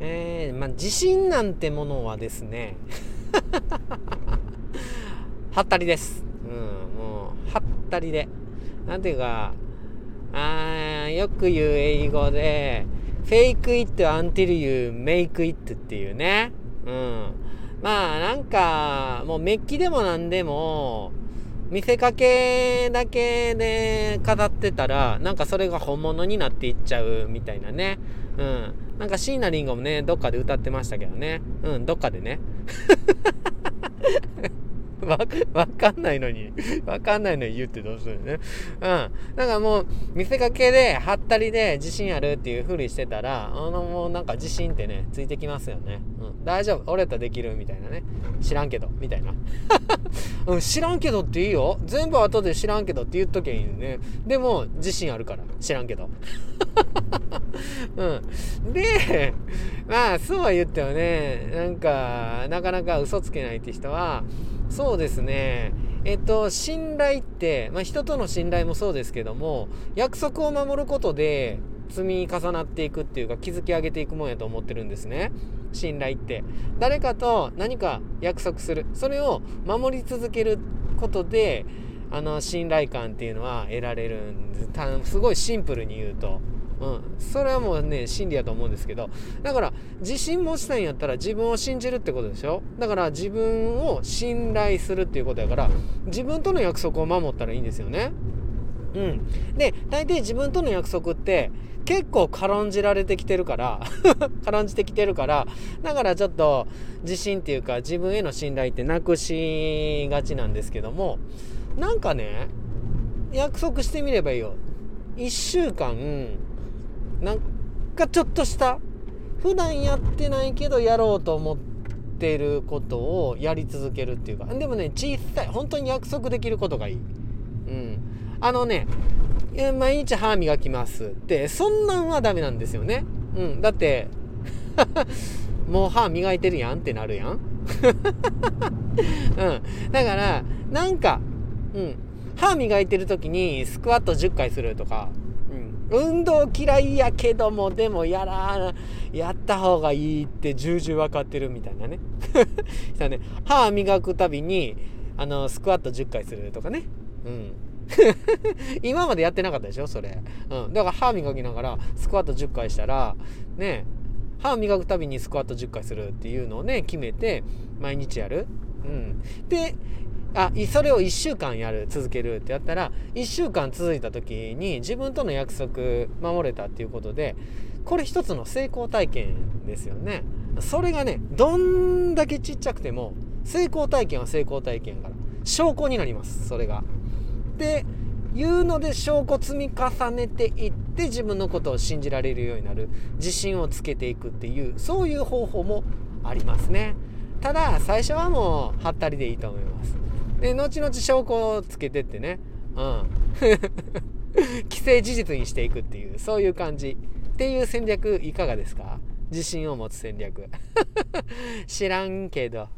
えー、まあ、自信なんてものはですね、はったりです。うん、もう、はったりで。なんていうか、あよく言う英語で、fake it until you make it っていうね。うん。まあ、なんか、もうメッキでもなんでも、見せかけだけで飾ってたら、なんかそれが本物になっていっちゃうみたいなね。うん。なんか椎名林檎もね、どっかで歌ってましたけどね。うん、どっかでね。わ、わかんないのに、わかんないのに言ってどうするね。うん。だかもう、見せかけで、はったりで自信あるっていうふりしてたら、あの、もうなんか自信ってね、ついてきますよね。うん。大丈夫。俺とできるみたいなね。知らんけど、みたいな。うん、知らんけどっていいよ。全部後で知らんけどって言っとけいいね。でも、自信あるから。知らんけど。うん。で、まあ、そうは言ってもね、なんか、なかなか嘘つけないって人は、そうですね。えっと、信頼って、まあ、人との信頼もそうですけども、約束を守ることで積み重なっていくっていうか、築き上げていくもんやと思ってるんですね。信頼って。誰かと何か約束する。それを守り続けることで、あの、信頼感っていうのは得られるんです。すごいシンプルに言うと。うん、それはもうね真理やと思うんですけどだから自信持ちたいんやったら自分を信じるってことでしょ？だから自分を信頼するっていうことやから自分との約束を守ったらいいんですよね。うん、で大抵自分との約束って結構軽んじられてきてるから 軽んじてきてるからだからちょっと自信っていうか自分への信頼ってなくしがちなんですけどもなんかね約束してみればいいよ。1週間なんかちょっとした普段やってないけどやろうと思ってることをやり続けるっていうか。でもね小さい本当に約束できることがいい。うん。あのね毎日歯磨きます。ってそんなんはダメなんですよね。うん。だって もう歯磨いてるやんってなるやん。うん。だからなんかうん。歯磨いてる時にスクワット10回するとか運動嫌いやけどもでもやらやった方がいいって重々分かってるみたいなね。ね歯磨くたびにあのスクワット10回するとかね。うん。今までやってなかったでしょそれ、うん、だから歯磨きながらスクワット10回したらね歯磨くたびにスクワット10回するっていうのをね決めて毎日やる、うん、であそれを1週間やる続けるってやったら1週間続いた時に自分との約束守れたっていうことでこれ一つの成功体験ですよね。それがねどんだけちっちゃくても成功体験は成功体験から証拠になりますそれが。でいうので証拠積み重ねていって自分のことを信じられるようになる自信をつけていくっていうそういう方法もありますね。ただ最初はもうはったりでいいと思います。で後々証拠をつけてってね。うん。既成事実にしていくっていうそういう感じ。っていう戦略いかがですか？自信を持つ戦略。知らんけど。